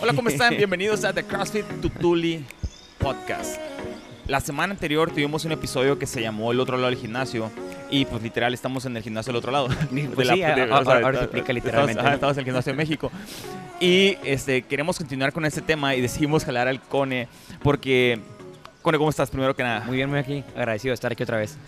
Hola, ¿cómo están? Bienvenidos a The CrossFit Tutuli Podcast. La semana anterior tuvimos un episodio que se llamó El otro lado del gimnasio y pues literal estamos en el gimnasio del otro lado. Pues De sí, la- de- ahora- o sea, ahora se explica literalmente, Estamos, ¿no? estamos en el gimnasio de México. Y este, queremos continuar con este tema y decidimos jalar al Cone porque... Cone, ¿cómo estás? Primero que nada. Muy bien, muy aquí. Agradecido de estar aquí otra vez.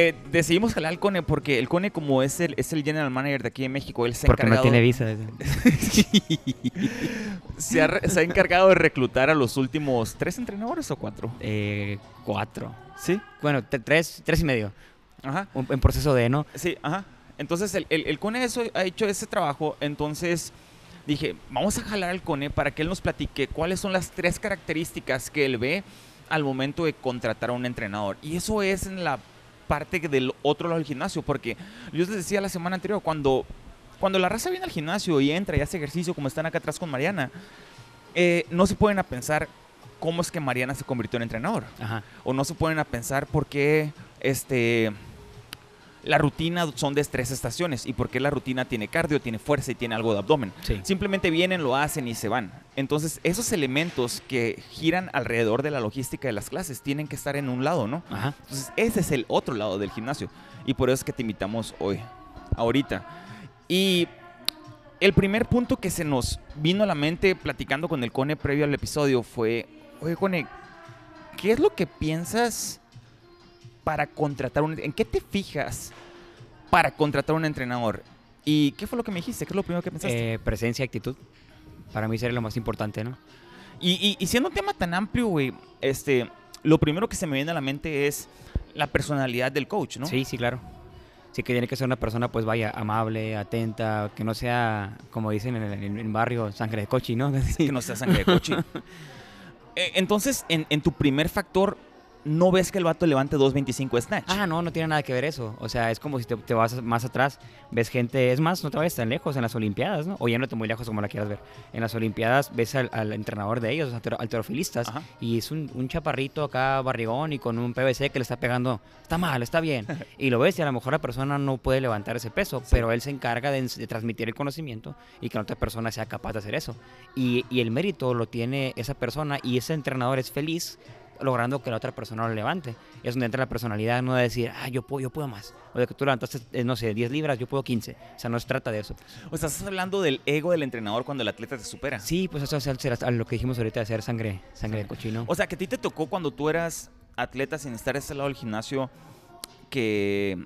Eh, decidimos jalar al Cone porque el Cone como es el, es el general manager de aquí en México, él se ha Porque no encargado... tiene visa. se, ha, re- se ha encargado de reclutar a los últimos tres entrenadores o cuatro. Eh, cuatro. Sí. Bueno, tres, tres y medio. Ajá. Un- en proceso de, ¿no? Sí, ajá. Entonces el, el, el Cone eso, ha hecho ese trabajo. Entonces dije, vamos a jalar al Cone para que él nos platique cuáles son las tres características que él ve al momento de contratar a un entrenador. Y eso es en la parte del otro lado del gimnasio, porque yo les decía la semana anterior, cuando, cuando la raza viene al gimnasio y entra y hace ejercicio como están acá atrás con Mariana, eh, no se pueden a pensar cómo es que Mariana se convirtió en entrenador Ajá. o no se ponen a pensar por qué este la rutina son de tres estaciones y por qué la rutina tiene cardio, tiene fuerza y tiene algo de abdomen. Sí. Simplemente vienen, lo hacen y se van. Entonces, esos elementos que giran alrededor de la logística de las clases tienen que estar en un lado, ¿no? Ajá. Entonces, ese es el otro lado del gimnasio. Y por eso es que te invitamos hoy, ahorita. Y el primer punto que se nos vino a la mente platicando con el Cone previo al episodio fue, oye Cone, ¿qué es lo que piensas para contratar un... ¿En qué te fijas para contratar un entrenador? ¿Y qué fue lo que me dijiste? ¿Qué es lo primero que pensaste? Eh, presencia y actitud. Para mí sería lo más importante, ¿no? Y, y- y siendo un tema tan amplio, güey, este, lo primero que se me viene a la mente es la personalidad del coach, ¿no? Sí, sí, claro. Sí que tiene que ser una persona, pues vaya, amable, atenta, que no sea, como dicen en el, en el barrio, sangre de cochi, ¿no? Que no sea sangre de coche. Eh, Entonces, en, en tu primer factor, no ves que el vato levante 2.25 snatch. Ah, no, no tiene nada que ver eso. O sea, es como si te, te vas más atrás, ves gente, es más, no te vayas tan lejos en las Olimpiadas, ¿no? O yéndote muy lejos como la quieras ver. En las Olimpiadas ves al, al entrenador de ellos, alterofilistas, Ajá. y es un, un chaparrito acá, barrigón, y con un PVC que le está pegando, está mal, está bien. Y lo ves y a lo mejor la persona no puede levantar ese peso, pero él se encarga de, de transmitir el conocimiento y que la otra persona sea capaz de hacer eso. Y, y el mérito lo tiene esa persona y ese entrenador es feliz logrando que la otra persona lo levante. Es donde entra la personalidad, no de decir, ah, yo puedo, yo puedo más. O de que tú levantaste, eh, no sé, 10 libras, yo puedo 15. O sea, no se trata de eso. O sea, estás hablando del ego del entrenador cuando el atleta te supera. Sí, pues eso es a lo que dijimos ahorita de hacer sangre, sangre de cochino. O sea, que a ti te tocó cuando tú eras atleta sin estar a ese lado del gimnasio que,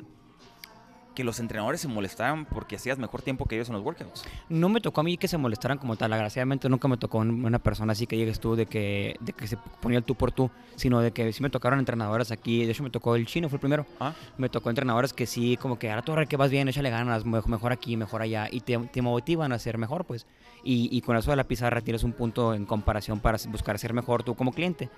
que los entrenadores se molestaban porque hacías mejor tiempo que ellos en los workouts. No me tocó a mí que se molestaran como tal. Agraciadamente nunca me tocó un- una persona así que llegues tú de que, de que se ponía el tú por tú, sino de que sí me tocaron entrenadoras aquí. De hecho, me tocó el chino, fue el primero. Ah. Me tocó entrenadores que sí, como que ahora torre que vas bien, échale ganas, me- mejor aquí, mejor allá. Y te, te motivan a ser mejor, pues. Y, y con eso de la pizarra tienes un punto en comparación para buscar ser mejor tú como cliente.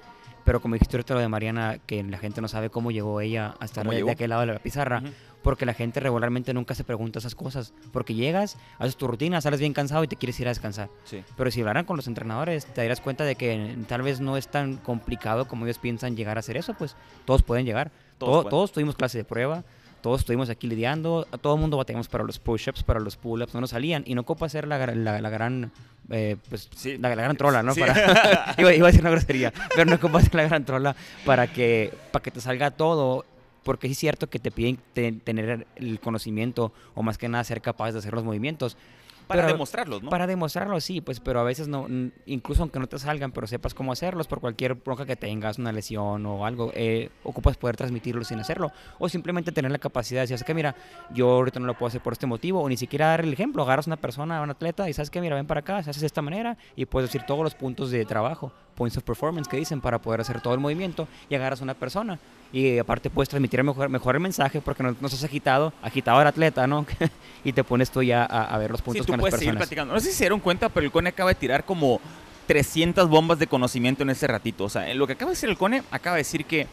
Pero como dijiste ahorita lo de Mariana, que la gente no sabe cómo llegó ella a estar ¿Cómo de, aquel lado de la pizarra porque la gente regularmente nunca se pregunta esas cosas. Porque llegas, haces tu rutina, sales bien cansado y te quieres ir a descansar. Sí. Pero si hablaran con los entrenadores, te darás cuenta de que tal vez no es tan complicado como ellos piensan llegar a hacer eso, pues todos pueden llegar. Todos Todo- pueden. todos tuvimos clase de prueba, todos estuvimos aquí lidiando, a todo el mundo batallamos para los push-ups, para los pull-ups, no nos salían. Y no ocupa ser la, la- la gran... eh, pues, Sí. la, la gran trola, ¿no? Sí. Para- iba, iba a decir una grosería, pero no ocupa ser la gran trola para que, para que te salga todo porque sí es cierto que te piden te- tener el conocimiento o más que nada ser capaz de hacer los movimientos. Para Pero- demostrarlos, ¿no? Para demostrarlo, sí, pues, pero a veces no, incluso aunque no te salgan, pero sepas cómo hacerlos por cualquier bronca que tengas, una lesión o algo, eh, ocupas poder transmitirlo sin hacerlo. O simplemente tener la capacidad de decir, ¿sabes qué? Mira, yo ahorita no lo puedo hacer por este motivo, o ni siquiera dar el ejemplo. Agarras a una persona, a un atleta, y ¿sabes qué? Mira, ven para acá, se hace de esta manera, y puedes decir todos los puntos de trabajo, points of performance que dicen para poder hacer todo el movimiento, y agarras a una persona. Y aparte puedes transmitir mejor, mejor el mensaje porque no, no estás agitado, agitado el atleta, ¿no? y te pones tú ya a, a ver los Sí, puntos tú con las puedes seguir personas. platicando. No sé si se dieron cuenta, pero el Cone acaba de tirar como 300 bombas de conocimiento en ese ratito. O sea, en lo que acaba de decir el Cone, acaba de decir que,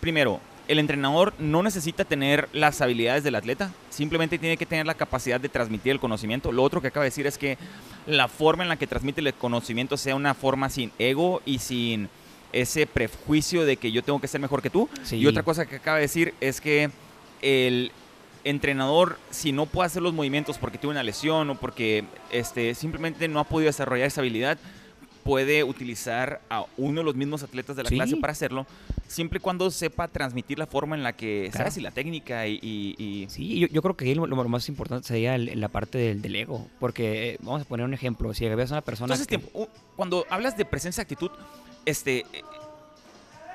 primero, el entrenador no necesita tener las habilidades del atleta, simplemente tiene que tener la capacidad de transmitir el conocimiento. Lo otro que acaba de decir es que la forma en la que transmite el conocimiento sea una forma sin ego y sin ese prejuicio de que yo tengo que ser mejor que tú. Sí. Y otra cosa que acaba de decir es que el entrenador, si no puede hacer los movimientos porque tuvo una lesión o porque este, simplemente no ha podido desarrollar esa habilidad, puede utilizar a uno de los mismos atletas de la Sí. clase para hacerlo, siempre y cuando sepa transmitir la forma en la que Claro. sabes y la técnica y, y- y- Sí, yo, yo creo que ahí lo, lo más importante sería el- la parte del, del ego. Porque, eh, vamos a poner un ejemplo, si ves a una persona... Entonces, que- tiempo, cuando hablas de presencia y actitud, este,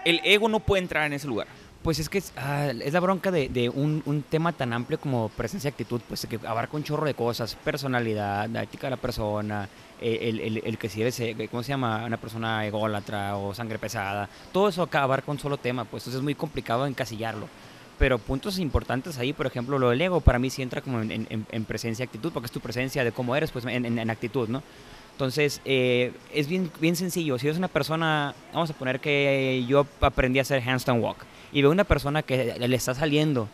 el ego no puede entrar en ese lugar. Pues es que es, ah, es la bronca de, de un, un tema tan amplio como presencia y actitud, pues que abarca un chorro de cosas, personalidad, la ética de la persona, eh, el, el- el que si eres, eh, ¿cómo se llama? Una persona ególatra o sangre pesada, todo eso acá abarca un solo tema, pues entonces es muy complicado encasillarlo. Pero puntos importantes ahí, por ejemplo, lo del ego, para mí sí entra como en, en- en presencia actitud, porque es tu presencia de cómo eres, pues en- en actitud, ¿no? Entonces, eh, es bien, bien sencillo. Si eres una persona, vamos a poner que yo aprendí a hacer handstand walk y veo una persona que le está saliendo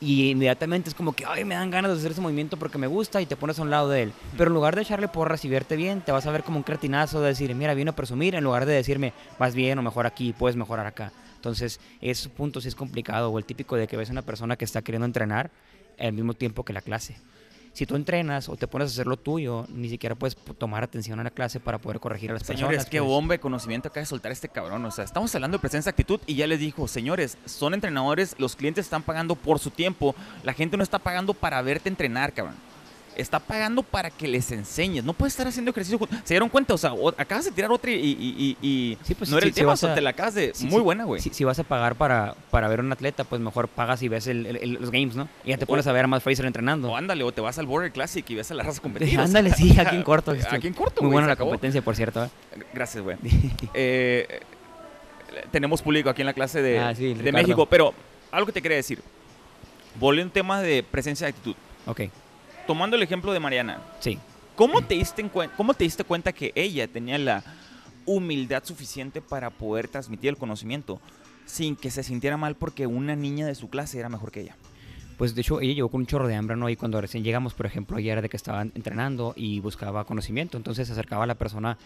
y inmediatamente es como que, ay, me dan ganas de hacer ese movimiento porque me gusta y te pones a un lado de él. Pero en lugar de echarle porras y verte bien, te vas a ver como un cretinazo de decir, mira, vino a presumir, en lugar de decirme, vas bien o mejor aquí, puedes mejorar acá. Entonces, ese punto sí es complicado, o el típico de que ves a una persona que está queriendo entrenar al mismo tiempo que la clase. Si tú entrenas o te pones a hacer lo tuyo, ni siquiera puedes tomar atención a la clase para poder corregir a las Señores, personas. qué pues. bomba de conocimiento acaba de soltar este cabrón. O sea, estamos hablando de presencia actitud y ya les dijo, señores, son entrenadores, los clientes están pagando por su tiempo. La gente no está pagando para verte entrenar, cabrón. Está pagando para que les enseñes. No puedes estar haciendo ejercicio. ¿Se dieron cuenta? O sea, o- acabas de tirar otra y, y- y- y Sí, pues, no era sí, el tema. O sea, a- te la acabas de... Sí, muy buena, güey. Si, si vas a pagar para, para ver a un atleta, pues mejor pagas y ves el- el- el- los games, ¿no? Y ya te O- pones a ver a Matt Fraser entrenando. O ándale, o te vas al Border Classic y ves a la raza competir. o Ándale, sí, aquí en corto. Aquí en corto, Muy buena la acabó. competencia, por cierto. ¿eh? Gracias, güey. Eh, tenemos público aquí en la clase de, Ah, de. México, pero algo que te quería decir. Volviendo a un tema de presencia y actitud. Ok, Tomando el ejemplo de Mariana, sí. ¿cómo te diste, cómo te diste cuenta que ella tenía la humildad suficiente para poder transmitir el conocimiento sin que se sintiera mal porque una niña de su clase era mejor que ella? Pues de hecho ella llegó con un chorro de hambre, ¿no? Y cuando recién llegamos, por ejemplo, ella era de que estaba entrenando y buscaba conocimiento, entonces se acercaba a la persona,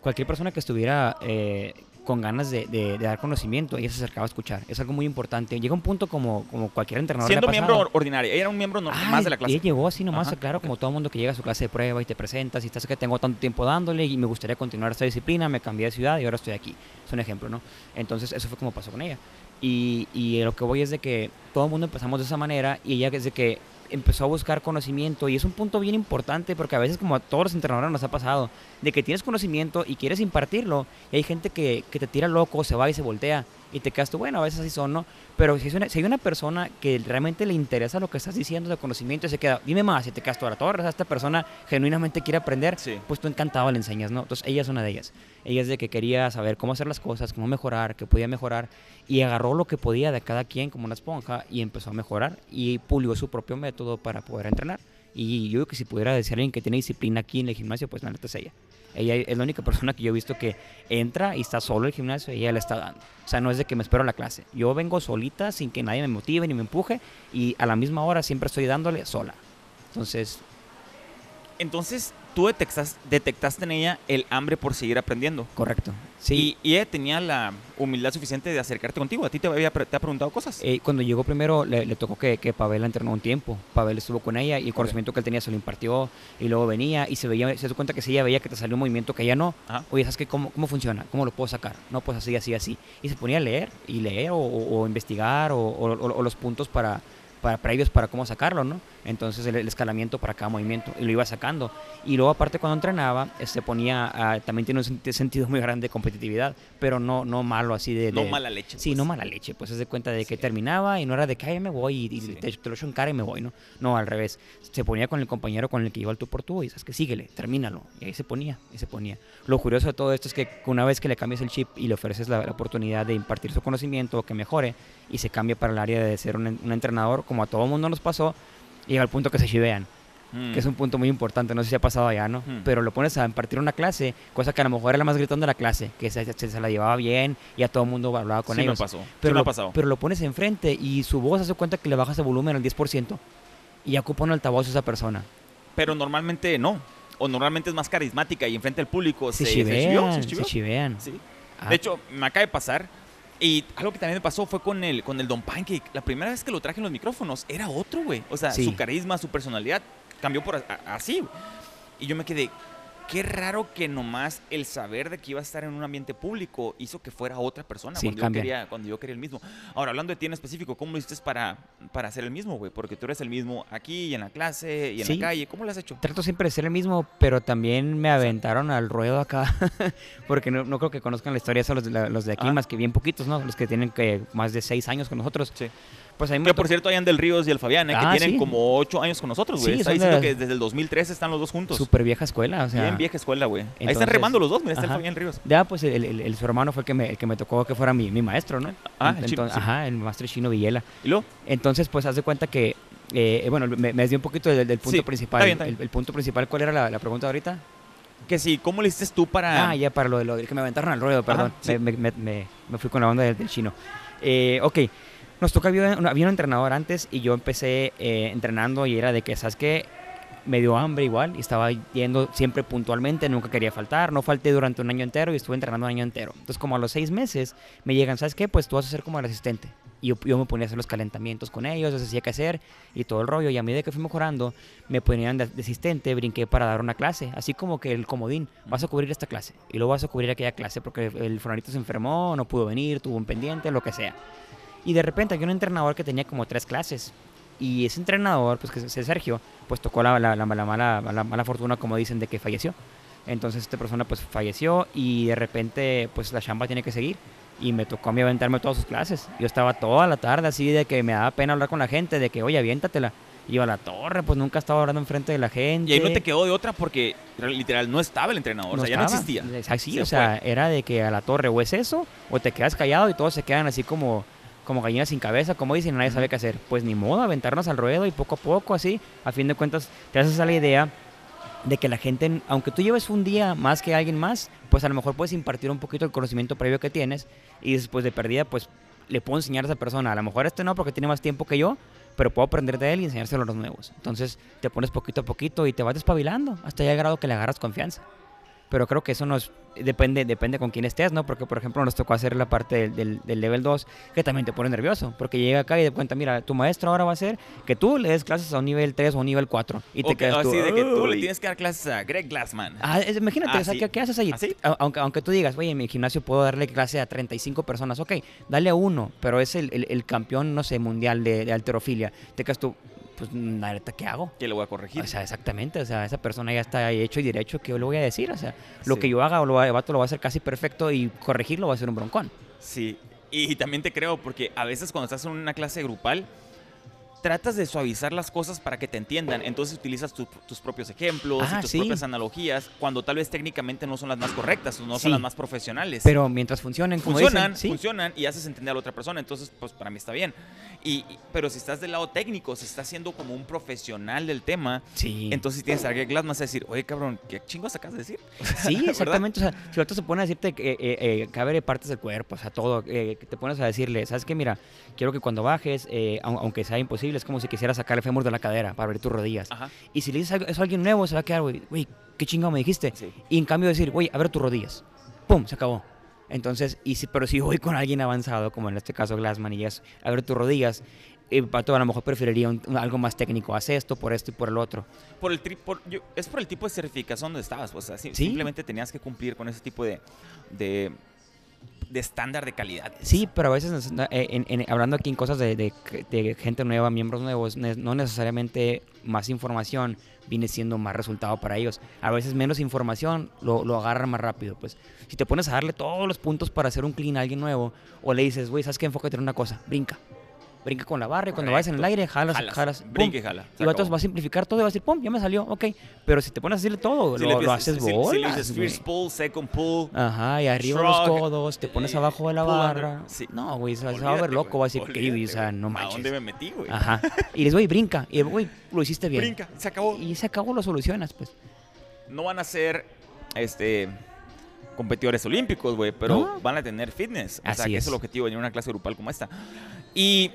cualquier persona que estuviera eh, con ganas de, de- de dar conocimiento, ella se acercaba a escuchar. Es algo muy importante. Llega un punto como, como cualquier entrenador. Siendo miembro ordinario, ella era un miembro Ah, más de la clase. Ella llegó así nomás, Ajá, claro, como todo mundo que llega a su clase de prueba y te presentas y estás que tengo tanto tiempo dándole y me gustaría continuar esta disciplina, me cambié de ciudad y ahora estoy aquí. Es un ejemplo, ¿no? Entonces, eso fue como pasó con ella. Y, y lo que voy es de que todo el mundo empezamos de esa manera y ella desde que empezó a buscar conocimiento y es un punto bien importante porque a veces como a todos los entrenadores nos ha pasado de que tienes conocimiento y quieres impartirlo y hay gente que, que te tira loco, se va y se voltea y te quedas tú, bueno, a veces así son, ¿no? Pero si, es una- si hay una persona que realmente le interesa lo que estás diciendo de conocimiento y se queda, dime más, y te quedas tú a la torre, o sea, esta persona genuinamente quiere aprender, Sí. pues tú encantado le enseñas, ¿no? Entonces ella es una de ellas. Ella es de que quería saber cómo hacer las cosas, cómo mejorar, qué podía mejorar y agarró lo que podía de cada quien como una esponja y empezó a mejorar y pulió su propio método para poder entrenar. Y yo creo que si pudiera decir a alguien que tiene disciplina aquí en el gimnasio, pues la neta es ella. Ella es la única persona que yo he visto que entra y está solo en el gimnasio y ella le está dando. O sea, no es de que me espero a la clase. Yo vengo solita, sin que nadie me motive ni me empuje y a la misma hora siempre estoy dándole sola. Entonces, Entonces, tú detectas- detectaste en ella el hambre por seguir aprendiendo. correcto. Sí. Y, y ella tenía la humildad suficiente de acercarte contigo. A ti te, había, te ha preguntado cosas. Eh, cuando llegó primero le, le tocó que, que Pavel la entrenó un tiempo. Pavel estuvo con ella y el conocimiento que él tenía se lo impartió y luego venía y se veía, se dio cuenta que si ella veía que te salió un movimiento que ella no, Ajá. oye, ¿sabes qué? ¿Cómo, ¿Cómo funciona? ¿Cómo lo puedo sacar? No, pues así, así, así. Y se ponía a leer y leer o, o- o investigar o- o los puntos para, para previos para cómo sacarlo, ¿no? Entonces el, el escalamiento para cada movimiento y lo iba sacando. Y luego aparte cuando entrenaba, se ponía, a- también tiene un senti- sentido muy grande de competitividad, pero no, no malo así de... no de- mala leche. Sí, pues. no mala leche, pues es de cuenta de que Sí. terminaba y no era de que "Ay, me voy y, y Sí. te, te lo echo en cara y me voy, ¿no? No, al revés. Se ponía con el compañero con el que iba al tú por tú y sabes que síguele, termínalo. Y ahí se ponía, y se ponía. Lo curioso de todo esto es que una vez que le cambias el chip y le ofreces la, la oportunidad de impartir su conocimiento o que mejore y se cambia para el área de ser un, un entrenador, como a todo mundo nos pasó, llega al punto que se chivean Mm. que es un punto muy importante, no sé si ha pasado allá, ¿no? Hmm. Pero lo pones a impartir una clase, cosa que a lo mejor era la más gritón de la clase, que se, se- se la llevaba bien y a todo el mundo hablaba con sí ellos. me pasó. sí Pero, me ha lo, pasado. pero lo pones enfrente y su voz hace cuenta que le bajas el volumen al 10% y ya ocupa un altavoz esa persona. Pero normalmente no. O normalmente es más carismática y enfrente al público Se, se, se chivean, se se chivió. chivean. Sí. Ah, De hecho, me acaba de pasar. Y algo que también me pasó fue con el, con el Don Pancake. La primera vez que lo traje en los micrófonos era otro, güey. O sea, Sí. su carisma, su personalidad cambió por así. Y yo me quedé, qué raro que nomás el saber de que iba a estar en un ambiente público hizo que fuera otra persona Sí, cuando, yo quería, cuando yo quería el mismo. Ahora, hablando de ti en específico, ¿cómo lo hiciste para, para hacer el mismo, güey? Porque tú eres el mismo aquí y en la clase y en Sí. la calle. ¿Cómo lo has hecho? Trato siempre de ser el mismo, pero también me aventaron al ruedo acá, porque no, no creo que conozcan la historia, eso los de, la- los de aquí, más que bien poquitos, ¿no? Los que tienen que más de seis años con nosotros. Sí. Pues me Que por cierto, hayan del Ríos y el Fabián, ¿eh? Ah, que tienen sí. como ocho años con nosotros, güey. Sí, Está diciendo las- que desde el 2003 están los dos juntos. súper vieja escuela, o sea. Bien vieja escuela, güey. Ahí están remando los dos, mira, está el ajá. Fabián Ríos. Ya, pues el, el- el- su hermano fue el que me, el que me tocó que fuera mi, mi maestro, ¿no? Ah, el chino, sí. Ajá, el maestro chino Villela. ¿Y luego? Entonces, pues haz de cuenta que, eh, bueno, me, me desvié un poquito del, del punto Sí, principal. está bien, está bien. El, el punto principal, ¿cuál era la, la pregunta ahorita? Que sí, ¿cómo le hiciste tú para...? Ah, ya para lo de lo que me aventaron al ruedo, perdón. sí. me, me- me- me fui con la onda del, del chino. Eh, ok, nos tocó, había, había un entrenador antes y yo empecé eh, entrenando y era de que, ¿sabes qué? Me dio hambre igual y estaba yendo siempre puntualmente, nunca quería faltar, no falté durante un año entero y estuve entrenando un año entero. Entonces, como a los seis meses me llegan, ¿sabes qué? Pues tú vas a ser como el asistente. Y yo, yo me ponía a hacer los calentamientos con ellos, les decía qué hacer y todo el rollo. Y a medida que fui mejorando, me ponían de, asistente, brinqué para dar una clase, así como que el comodín, vas a cubrir esta clase y luego vas a cubrir aquella clase porque el fulanito se enfermó, no pudo venir, tuvo un pendiente, lo que sea. Y de repente había un entrenador que tenía como tres clases. Y ese entrenador, pues que es Sergio, pues tocó la, la- la- la mala, la mala fortuna, como dicen, de que falleció. Entonces esta persona pues falleció y de repente pues la chamba tiene que seguir. Y me tocó a mí aventarme todas sus clases. Yo estaba toda la tarde así de que me daba pena hablar con la gente, de que, oye, aviéntatela. Y yo a la torre, pues nunca estaba hablando enfrente de la gente. Y ahí no te quedó de otra porque literal no estaba el entrenador, o sea, ya no estaba. existía. Así, Se o sea, era de que a la torre o es eso, o te quedas callado y todos se quedan así como, como gallinas sin cabeza, como dicen, nadie sabe qué hacer. Pues ni modo, aventarnos al ruedo y poco a poco, así, a fin de cuentas, te haces a la idea de que la gente, aunque tú lleves un día más que alguien más, pues a lo mejor puedes impartir un poquito el conocimiento previo que tienes y después de perdida, pues le puedo enseñar a esa persona. A lo mejor este no porque tiene más tiempo que yo, pero puedo aprender de él y enseñárselo a los nuevos. Entonces te pones poquito a poquito y te vas despabilando hasta ya grado que le agarras confianza. Pero creo que eso nos depende, depende con quién estés, ¿no? Porque, por ejemplo, nos tocó hacer la parte del, del- del level 2, que también te pone nervioso, porque llega acá y de cuenta, mira, tu maestro ahora va a ser que tú le des clases a un nivel 3 o un nivel 4. Y te quedas tú, así de que tú le tienes que dar clases a Greg Glassman. Ah, es- imagínate, Ah, o sea, sí. ¿qué, qué haces ahí? ¿Ah, sí? Aunque, aunque tú digas, oye, en mi gimnasio puedo darle clase a 35 personas, ok, dale a uno, pero es el, el- el campeón, no sé, mundial de, de alterofilia. Te quedas tú, pues, neta, ¿qué hago? Que le voy a corregir. O sea, exactamente, o sea, esa persona ya está hecho y derecho, ¿qué yo le voy a decir? O sea, lo Sí. que yo haga, o lo, va- el vato lo va a hacer casi perfecto y corregirlo va a ser un broncón. Sí, y también te creo porque a veces cuando estás en una clase grupal tratas de suavizar las cosas para que te entiendan, entonces utilizas tu- tus propios ejemplos Ah, y tus sí. propias analogías cuando tal vez técnicamente no son las más correctas o no Sí. son las más profesionales. Pero mientras funcionen, como funcionan, dicen, sí. funcionan y haces entender a la otra persona, entonces pues para mí está bien. Y, y- pero si estás del lado técnico, si estás siendo como un profesional del tema, Sí. entonces tienes a Greg Glassman a decir, oye cabrón, ¿qué chingos acabas de decir? Sí, exactamente. O sea, si otro se pone a decirte que, eh, eh, que abre partes del cuerpo, o sea, todo, eh, que te pones a decirle, ¿sabes qué? Mira, quiero que cuando bajes, eh, au- aunque sea imposible, es como si quisieras sacar el fémur de la cadera para abrir tus rodillas. Ajá. Y si le dices eso a alguien nuevo, se va a quedar, güey, güey, ¿qué chingado me dijiste? Sí. Y en cambio decir, güey, abre tus rodillas. ¡Pum! Se acabó. Entonces, y si, pero si voy con alguien avanzado, como en este caso Glassman, y es abre tus rodillas, el pato a lo mejor preferiría un- un- algo más técnico. Haz esto, por esto y por el otro. Por el tri- por- yo- es por el tipo de certificación donde estabas. O sea, si- Sí. simplemente tenías que cumplir con ese tipo de, de, de estándar de calidad. Sí, pero a veces, eh, en- hablando aquí en cosas de, gente nueva, miembros nuevos, no necesariamente más información viene siendo más resultado para ellos. A veces menos información lo, lo agarran más rápido. Pues si te pones a darle todos los puntos para hacer un clean a alguien nuevo, o le dices, güey, ¿sabes qué? Enfócate en una cosa, brinca. Brinca con la barra y cuando vayas en el aire, jalas, Jalas, jalas, brinca y jala, Y vatos va a simplificar todo y va a decir, pum, ya me salió, ok. Pero si te pones a decirle todo, Si lo, le lo haces si- si- bolas. Si le dices first pull, second pull. Ajá, y arriba Shrug, los codos, te pones eh, abajo de la barra. sí. No, güey, se, va a ver loco, va a decir, ¿qué? olvídate, O sea, no ¿A manches. dónde me metí, güey? Ajá. Y dices, güey, brinca. Y güey, lo hiciste bien. Brinca, se acabó. Y se acabó, lo solucionas, pues. No van a ser este competidores olímpicos, güey, pero No. van a tener fitness. O sea, Así que es. es el objetivo de una clase grupal como esta. Y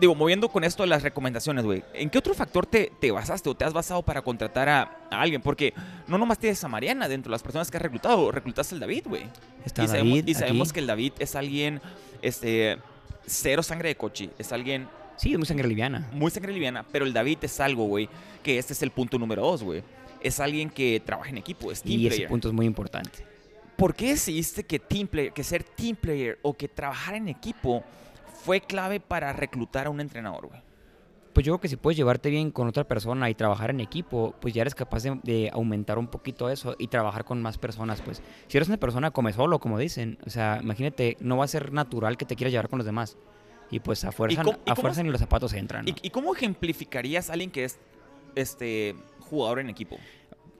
digo, moviendo con esto de las recomendaciones, güey, ¿en qué otro factor te, te basaste o te has basado para contratar a, a alguien? Porque no nomás tienes a Mariana dentro de las personas que has reclutado, reclutaste al David, güey. Está y sabemos, David y sabemos que el David es alguien, este, cero sangre de coche, es alguien Sí, es muy sangre liviana. muy sangre liviana, pero el David es algo, güey, que este es el punto número dos, güey. es alguien que trabaja en equipo, es team Y ese player. punto es muy importante. ¿Por qué decidiste que team player, que ser team player o que trabajar en equipo fue clave para reclutar a un entrenador, güey? Pues yo creo que si puedes llevarte bien con otra persona y trabajar en equipo, pues ya eres capaz de, de aumentar un poquito eso y trabajar con más personas, pues. Si eres una persona come solo, como dicen, o sea, imagínate, no va a ser natural que te quieras llevar con los demás. Y pues a fuerza, cómo- a fuerza ni los zapatos entran. ¿no? ¿Y, y cómo ejemplificarías a alguien que es este jugador en equipo?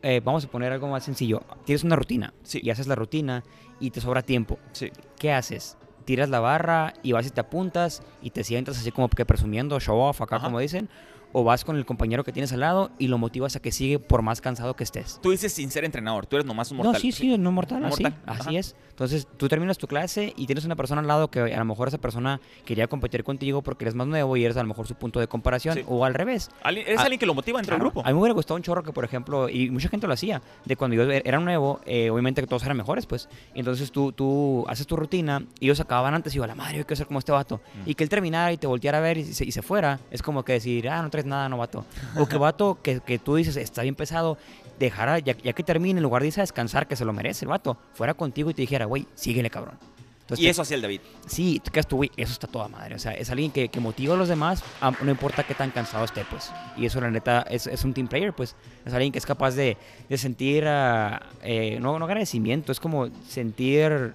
Eh, vamos a poner algo más sencillo. Tienes una rutina Sí. y haces la rutina y te sobra tiempo. Sí. ¿Qué haces? Tiras la barra y vas y te apuntas y te sientas así como que presumiendo, show off acá Ajá. como dicen. O vas con el compañero que tienes al lado y lo motivas a que sigue por más cansado que estés. Tú dices sin ser entrenador, tú eres nomás un mortal. No, sí, sí, no mortal, así, mortal, así es. Entonces, tú terminas tu clase y tienes una persona al lado que a lo mejor esa persona quería competir contigo porque eres más nuevo y eres a lo mejor su punto de comparación. Sí. O al revés. Alguien- Eres Ah, alguien que lo motiva dentro del Claro, grupo. A mí me hubiera gustado un chorro que, por ejemplo, y mucha gente lo hacía, de cuando yo e- era nuevo, eh, obviamente que todos eran mejores, pues. Entonces tú, tú haces tu rutina y ellos acababan antes y yo, a la madre, yo quiero ser como este vato. Mm. Y que él terminara y te volteara a ver y se, y se fuera, es como que decir, ah, no traes nada, no vato. O que vato que, que tú dices, está bien pesado, dejara, ya, ya que termine, en lugar de irse a descansar, que se lo merece el vato, fuera contigo y te dijera, güey, síguele, cabrón. Entonces, y eso hacía el David. Sí, tú quedas tú, güey, eso está toda madre. O sea, es alguien que, que motiva a los demás, a- no importa qué tan cansado esté, pues. Y eso, la neta, es, es un team player, pues. Es alguien que es capaz de, de sentir, ah, eh, no, no agradecimiento, es como sentir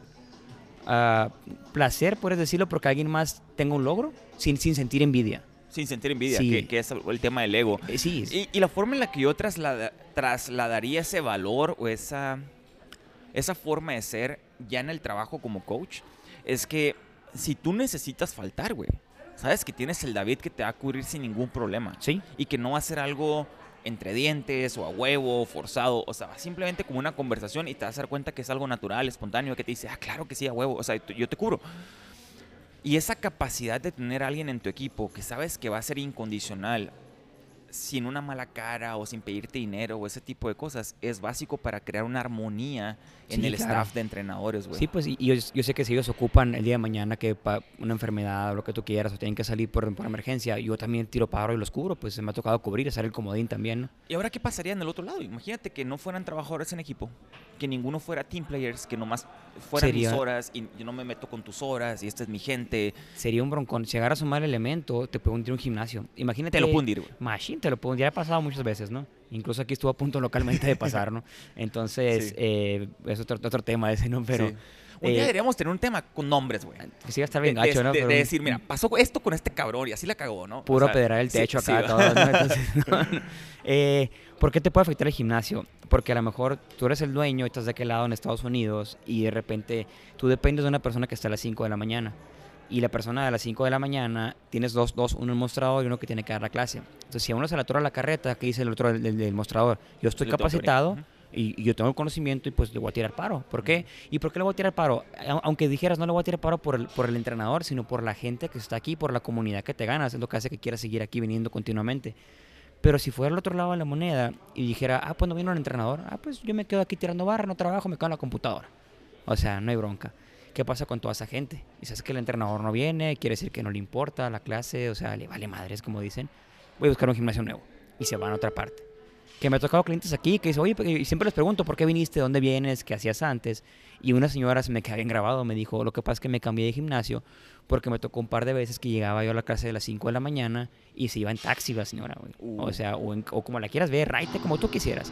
ah, placer, puedes decirlo, porque alguien más tenga un logro sin, sin sentir envidia. Sin sentir envidia, Sí. que, que es el tema del ego. Eh, sí, Y, y la forma en la que yo traslada- trasladaría ese valor o esa, esa forma de ser ya en el trabajo como coach es que si tú necesitas faltar, güey, sabes que tienes el David que te va a cubrir sin ningún problema sí. y que no va a ser algo entre dientes o a huevo, forzado, o sea, simplemente como una conversación y te vas a dar cuenta que es algo natural, espontáneo, que te dice, ah, claro que sí, a huevo, o sea, yo te cubro. Y esa capacidad de tener a alguien en tu equipo que sabes que va a ser incondicional, sin una mala cara o sin pedirte dinero o ese tipo de cosas, es básico para crear una armonía en Sí, el claro. staff de entrenadores, güey. Sí, pues y yo, yo sé que si ellos ocupan el día de mañana que una enfermedad o lo que tú quieras o tienen que salir por, por emergencia, yo también tiro paro y los cubro, pues se me ha tocado cubrir, hacer el comodín también, ¿no? ¿Y ahora qué pasaría en el otro lado? Imagínate que no fueran trabajadores en equipo, que ninguno fuera team players, que nomás fueran Sería- mis horas y yo no me meto con tus horas y esta es mi gente. Sería un broncón. Si agarras un mal elemento, te puede hundir un gimnasio. Imagínate. Te lo puedo hundir, güey. Machine, te lo hundir. Ha pasado muchas veces, ¿no? Incluso aquí estuvo a punto localmente de pasar, ¿no? Entonces, Sí. eh, es otro, otro tema ese, ¿no? Pero Sí. Un día eh, deberíamos tener un tema con nombres, güey. que sí va a estar De, bien gacho, de- ¿no? de- Pero de decir, mira, pasó esto con este cabrón y así la cagó, ¿no? O Puro sea, pedrar el sí, techo sí, acá, va. todo, ¿no? Entonces, no, no. Eh, ¿Por qué te puede afectar el gimnasio? Porque a lo mejor tú eres el dueño y estás de aquel lado en Estados Unidos y de repente tú dependes de una persona que está a las 5 de la mañana. Y la persona de las 5 de la mañana tienes dos, dos, uno en el mostrador y uno que tiene que dar la clase. Entonces, si a uno se le atora la carreta, ¿qué dice el otro del, del- del mostrador? Yo estoy capacitado y, y yo tengo el conocimiento y pues le voy a tirar paro. ¿Por qué? ¿Y por qué le voy a tirar paro? Aunque dijeras no le voy a tirar paro por el, por el entrenador, sino por la gente que está aquí, por la comunidad que te ganas. Es lo que hace que quieras seguir aquí viniendo continuamente. Pero si fuera al otro lado de la moneda y dijera, ah, pues no vino el entrenador, ah, pues yo me quedo aquí tirando barra, no trabajo, me quedo en la computadora. O sea, no hay bronca. ¿Qué pasa con toda esa gente? Y sabes que el entrenador no viene, quiere decir que no le importa la clase, o sea, le vale madres, como dicen. Voy a buscar un gimnasio nuevo. Y se van a otra parte. Que me ha tocado clientes aquí que dicen, oye, y siempre les pregunto, ¿por qué viniste? ¿Dónde vienes? ¿Qué hacías antes? Y una señora se me quedó bien grabado, me dijo, lo que pasa es que me cambié de gimnasio porque me tocó un par de veces que llegaba yo a la clase de las 5 de la mañana y se iba en taxi la señora. Uh. O sea, o, en- o como la quieras ver, raite, como tú quisieras.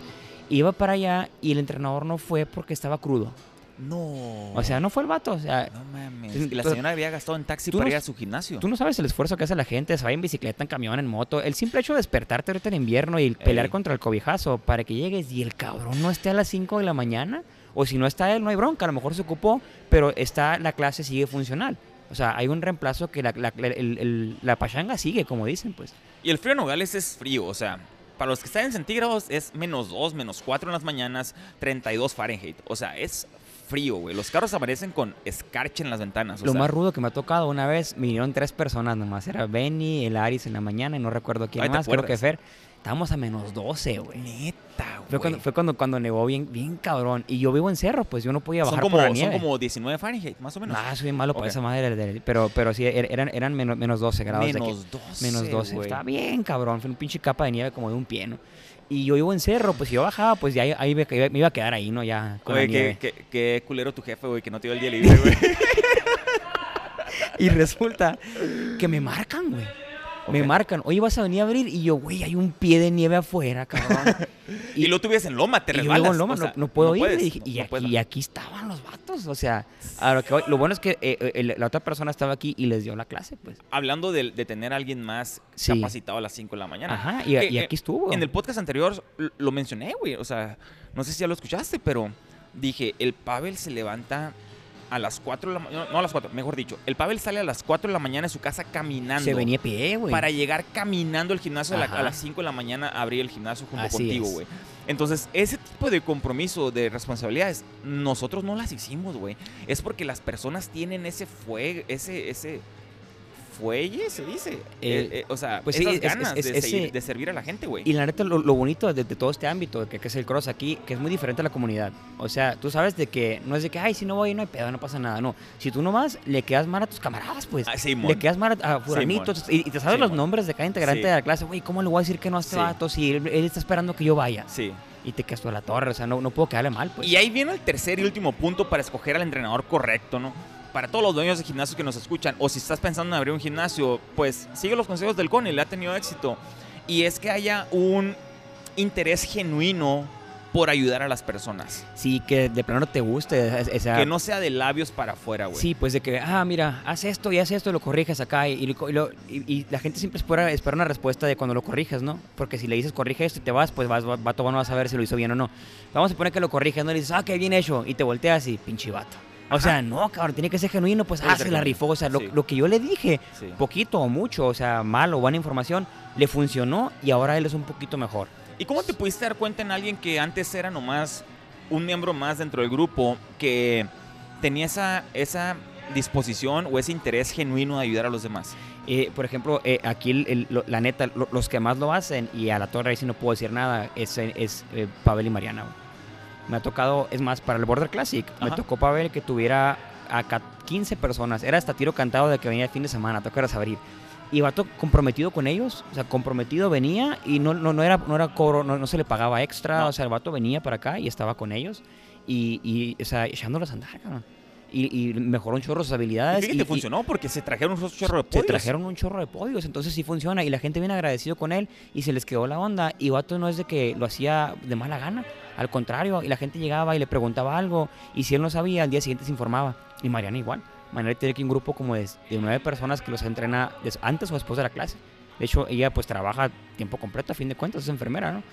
Iba para allá y el entrenador no fue porque estaba crudo. No. O sea, no fue el vato, o sea, No mames. La señora había gastado en taxi para no ir a su gimnasio. Tú no sabes el esfuerzo que hace la gente, se va en bicicleta, en camión, en moto. El simple hecho de despertarte ahorita en invierno y pelear Ey. contra el cobijazo para que llegues y el cabrón no esté a las 5 de la mañana. O si no está él, no hay bronca. A lo mejor se ocupó, pero está la clase sigue funcional. O sea, hay un reemplazo que la, la, el- el- la pachanga sigue, como dicen, pues. Y el frío en Nogales es frío, o sea, para los que están en centígrados es menos 2, menos 4 en las mañanas, 32 Fahrenheit. O sea, es frío, güey. Los carros amanecen con escarcha en las ventanas. o Lo sea, más rudo que me ha tocado una vez, vinieron tres personas nomás. Era Benny, el Aris en la mañana y no recuerdo quién Ay, ¿te más, creo que? Fer. Estábamos a menos 12, güey. Neta, güey. Fue cuando, fue cuando, cuando nevó bien, bien cabrón. Y yo vivo en cerro, pues yo no podía son, bajar como, por la son como 19 Fahrenheit, más o menos. Ah, soy malo para Ok. esa madre. de- de- Pero, pero sí, er- eran, eran menos, menos 12 grados. de menos 12. menos 12. güey. Está bien, cabrón. Fue un pinche capa de nieve como de un pie, ¿no? Y yo vivo en Cerro, pues si yo bajaba, pues ya ahí me, me iba a quedar ahí, ¿no? Ya con la Oye, qué, nieve. qué- qué culero tu jefe, güey, que no te dio el día libre, güey. Y resulta que me marcan, güey. Me marcan. Oye, vas a venir a abrir. Y yo, güey, hay un pie de nieve afuera, cabrón. y, lo tuvieras en Loma, te y yo resbalas. en Loma, o sea, no, no puedo ir. puedes, le dije, no- y, aquí, puedes. y aquí estaban los vatos. O sea, a lo, que voy- lo bueno es que eh, eh, la otra persona estaba aquí y les dio la clase, pues. Hablando de, de tener a alguien más Sí. capacitado a las 5 de la mañana. Ajá, y, Que, y eh, aquí estuvo. En el podcast anterior lo mencioné, güey. O sea, no sé si ya lo escuchaste, pero dije, el Pavel se levanta a las 4 de la mañana. No, a las 4, mejor dicho. El Pavel sale a las 4 de la mañana de su casa caminando. Se venía a pie, güey. Para llegar caminando al gimnasio a, la- Ajá. a las 5 de la mañana, a abrir el gimnasio junto Así contigo, güey. Entonces, ese tipo de compromiso, de responsabilidades, nosotros no las hicimos, güey. Es porque las personas tienen ese fuego, ese, ese fuelle, se dice. Eh, Eh, o sea, pues sí, esas ganas es- de, ese- seguir- de servir a la gente, güey. Y la neta, lo, lo bonito de, de todo este ámbito, que, que es el cross aquí, que es muy diferente a la comunidad. O sea, tú sabes de que no es de que, ay, si no voy, no hay pedo, no pasa nada. No, si tú nomás le quedas mal a tus camaradas, pues. Ah, Simón. le quedas mal a, fulanitos y, y te sabes los nombres de cada integrante Sí. de la clase. Güey, ¿cómo le voy a decir que no a este Sí. vato si él, él está esperando que yo vaya? Sí. Y te quedas tú a la torre, o sea, no, no puedo quedarle mal, pues. Y ahí viene el tercer y último punto para escoger al entrenador correcto, ¿no? Para todos los dueños de gimnasios que nos escuchan, o si estás pensando en abrir un gimnasio, pues sigue los consejos del CONE, le ha tenido éxito. Y es que haya un interés genuino por ayudar a las personas. Sí, que de plano te guste esa- Que no sea de labios para afuera, güey. Sí, pues de que, ah, mira, haz esto y haz esto, lo corriges acá. Y, y lo- y la gente siempre espera, espera una respuesta de cuando lo corriges, ¿no? Porque si le dices corrige esto y te vas, pues vas, va- vato, no vas a ver si lo hizo bien o no. Vamos a poner que lo corriges, ¿no? Le dices, ah, qué bien hecho. Y te volteas y pinche vato. O sea, no, cabrón, tiene que ser genuino, pues, ah, se la rifó. O sea, lo, sí. lo que yo le dije, Sí. poquito o mucho, o sea, mal o buena información, le funcionó y ahora él es un poquito mejor. ¿Y cómo te pudiste dar cuenta en alguien que antes era nomás un miembro más dentro del grupo que tenía esa, esa disposición o ese interés genuino de ayudar a los demás? Eh, por ejemplo, eh, aquí el- el- lo- la neta, lo- los que más lo hacen, y a la torre ahí sí no puedo decir nada, es, es eh, Pavel y Mariana. Me ha tocado, es más, para el Border Classic, me Ajá. tocó Pavel que tuviera a ca- 15 personas. Era hasta tiro cantado de que venía el fin de semana, tocaras abrir. Y vato comprometido con ellos, o sea, comprometido venía y no, no, no era, no era cobro, no, no se le pagaba extra, No. o sea, el vato venía para acá y estaba con ellos y, y o sea, echándolos a andar, cabrón. Y, y mejoró un chorro sus habilidades. y- y- funcionó porque se trajeron un chorro de se podios. trajeron un chorro de podios, entonces sí funciona y la gente viene agradecido con él y se les quedó la onda y Vato no es de que lo hacía de mala gana, al contrario, y la gente llegaba y le preguntaba algo y si él no sabía, al día siguiente se informaba y Mariana igual. Mariana tiene aquí un grupo como de, de nueve personas que los entrena antes o después de la clase. De hecho, ella pues trabaja tiempo completo a fin de cuentas, es enfermera, ¿no?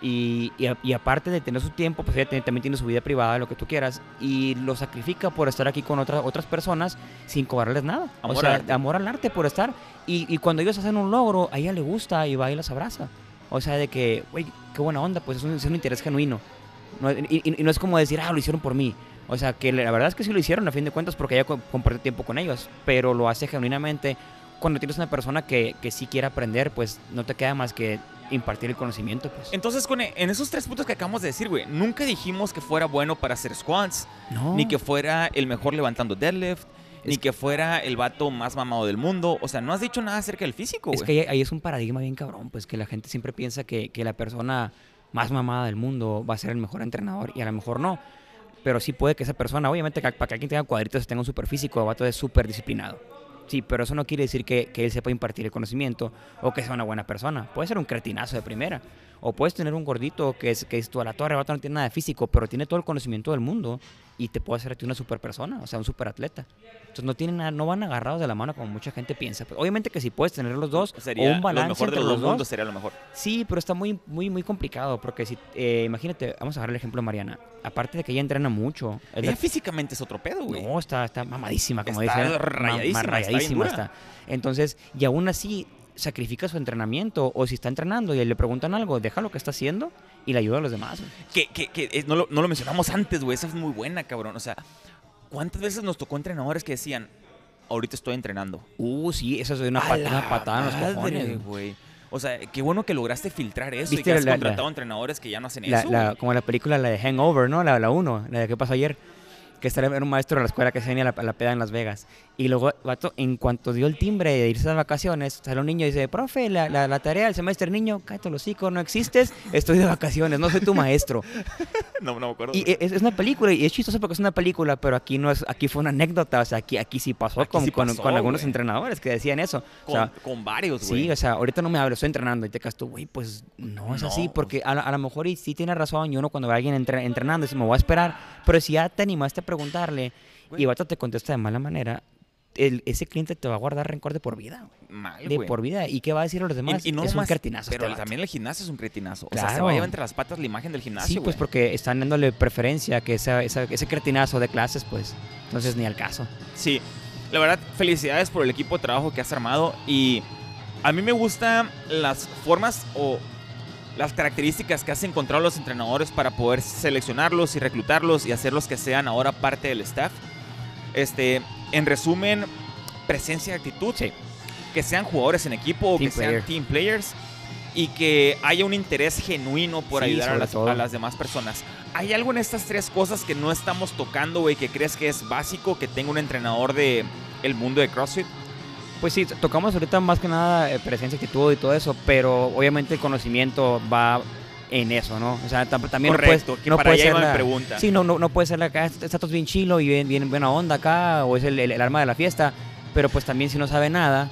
Y, y, a- y aparte de tener su tiempo, pues ella tiene- también tiene su vida privada, lo que tú quieras, y lo sacrifica por estar aquí con otras otras personas sin cobrarles nada. Amor o sea, al arte. amor al arte por estar. Y, y cuando ellos hacen un logro, a ella le gusta y va y las abraza. O sea, de que, güey, qué buena onda, pues es un, es un interés genuino. No, y, no es como decir, ah, lo hicieron por mí. O sea, que la verdad es que sí lo hicieron a fin de cuentas porque ella co- compartió tiempo con ellos, pero lo hace genuinamente. Cuando tienes una persona que, que sí quiere aprender, pues no te queda más que impartir el conocimiento, pues. Entonces, Cone, en esos tres puntos que acabamos de decir, güey, nunca dijimos que fuera bueno para hacer squats, No. ni que fuera el mejor levantando deadlift, ni Es- que fuera el vato más mamado del mundo. O sea, no has dicho nada acerca del físico, Es güey. que ahí, ahí es un paradigma bien cabrón, pues que la gente siempre piensa que, que la persona más mamada del mundo va a ser el mejor entrenador y a lo mejor no. Pero sí puede que esa persona, obviamente, que- para que alguien tenga cuadritos, tenga un super físico, vato es súper disciplinado. Sí, pero eso no quiere decir que, que él sepa impartir el conocimiento o que sea una buena persona. Puede ser un cretinazo de primera. O puedes tener un gordito que es, que es tú a la torre, no tiene nada de físico, pero tiene todo el conocimiento del mundo y te puede hacer a ti una super persona, o sea, un super atleta. Entonces no tienen nada, no van agarrados de la mano como mucha gente piensa. Pues, obviamente que si puedes tener los dos Sería o un balance lo mejor de entre los los dos mundos dos. sería lo mejor. Sí, pero está muy, muy, muy complicado porque si, eh, imagínate, vamos a dar el ejemplo de Mariana. Aparte de que ella entrena mucho, la- Ella físicamente es otro pedo, güey. no, está, está mamadísima, como Está dicen. rayadísima, está bien rayadísima dura. está. Entonces, y aún así sacrifica su entrenamiento o si está entrenando y le preguntan algo, deja lo que está haciendo y le ayuda a los demás. Que, que, que eh, no, lo, no lo mencionamos antes, güey. Esa es muy buena, cabrón. O sea, ¿cuántas veces nos tocó entrenadores que decían, ahorita estoy entrenando? Uh, sí, eso es una, pat- la una patada en los madre, cojones. güey. O sea, qué bueno que lograste filtrar eso y ¿Viste que has la- la- contratado entrenadores que ya no hacen La- eso. la- como la película, la de Hangover, ¿no? La, la uno, la de qué pasó ayer. Que era un maestro de la escuela que se venía a la, a la peda en Las Vegas. Y luego, vato, en cuanto dio el timbre de irse de vacaciones, sale un niño y dice, profe, la, la, la tarea del semestre, niño, cállate los hocico, no existes, estoy de vacaciones, no soy tu maestro. No, no me acuerdo. Y es, es una película, y es chistoso porque es una película, pero aquí no es, aquí fue una anécdota, o sea, aquí, aquí sí pasó, Aquí con, sí con- pasó, con algunos güey. entrenadores que decían eso. O con, sea, con varios, güey. Sí, o sea, ahorita no me hables, estoy entrenando. Y te quedas tú, güey, pues no es No, así, pues. porque a, a lo mejor y sí tiene razón. Y uno cuando ve a alguien entre- entrenando dice, me voy a esperar. Pero si ya te animaste a preguntarle Güey. y vato te contesta de mala manera, el- ese cliente te va a guardar rencor de por vida. Mal, De güey. por vida. ¿Y qué va a decir a los demás? Y, y no es un cartinazo. Pero este también el gimnasio es un cretinazo. O sea, se va a llevar entre las patas la imagen del gimnasio, Sí, güey. pues porque están dándole preferencia que esa, esa- ese cretinazo de clases, pues. Entonces ni al caso. Sí, la verdad, felicidades por el equipo de trabajo que has armado y a mí me gustan las formas o las características que has encontrado los entrenadores para poder seleccionarlos y reclutarlos y hacerlos que sean ahora parte del staff. Este, en resumen, presencia y actitud, Sí. que sean jugadores en equipo o que sean team players y que haya un interés genuino por Sí, ayudar a las, a las demás personas. ¿Hay algo en estas tres cosas que no estamos tocando, güey, que crees que es básico que tenga un entrenador de el mundo de CrossFit? Pues sí, tocamos ahorita más que nada eh, presencia, actitud y todo eso, pero obviamente el conocimiento va en eso, ¿no? O sea, tam- también Correcto, no que no para puede allá ser la- pregunta. Sí, no, no, no puede ser la acá, está todo bien chilo y bien, bien buena onda acá, o es el, el, el alma de la fiesta, pero pues también si no sabe nada,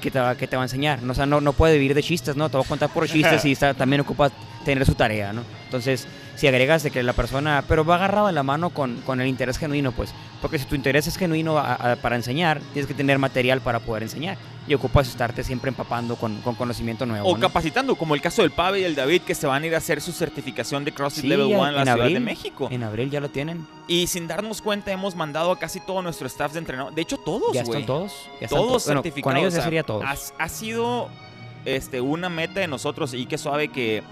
¿qué te va, qué te va a enseñar? No, o sea, no, no puede vivir de chistes, ¿no? Te va a contar por chistes y está, también ocupa tener su tarea, ¿no? Entonces, si agregas de que la persona, pero va agarrado de la mano con, con el interés genuino, pues, porque si tu interés es genuino a- a- para enseñar, tienes que tener material para poder enseñar y ocupas estarte siempre empapando con, con conocimiento nuevo. O ¿no? capacitando, como el caso del Pave y el David, que se van a ir a hacer su certificación de CrossFit Sí, Level ya 1 en la Ciudad de abril. México. En abril ya lo tienen. Y sin darnos cuenta, hemos mandado a casi todo nuestro staff de entrenador. De hecho, todos, Ya están todos. Ya están Todos bueno, certificados. Con ellos ya sería todos. Ha, ha sido este, una meta de nosotros y que suave que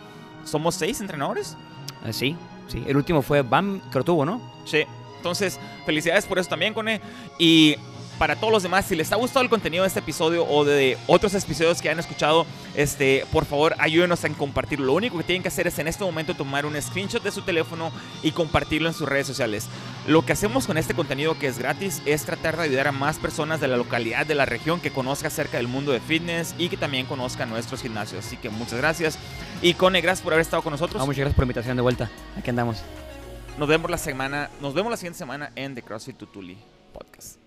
somos seis entrenadores. Ah, sí, sí. El último fue Bam, que lo tuvo, ¿no? Sí. Entonces, felicidades por eso también, Cone. Y para todos los demás, si les ha gustado el contenido de este episodio o de otros episodios que han escuchado, este, por favor, ayúdenos en compartirlo. Lo único que tienen que hacer es en este momento tomar un screenshot de su teléfono y compartirlo en sus redes sociales. Lo que hacemos con este contenido que es gratis es tratar de ayudar a más personas de la localidad, de la región, que conozca acerca del mundo de fitness y que también conozcan nuestros gimnasios. Así que muchas gracias. Y Cone, gracias por haber estado con nosotros. Ah, muchas gracias por la invitación de vuelta. Aquí andamos. Nos vemos la semana, nos vemos la siguiente semana en The CrossFit Tutuli Podcast.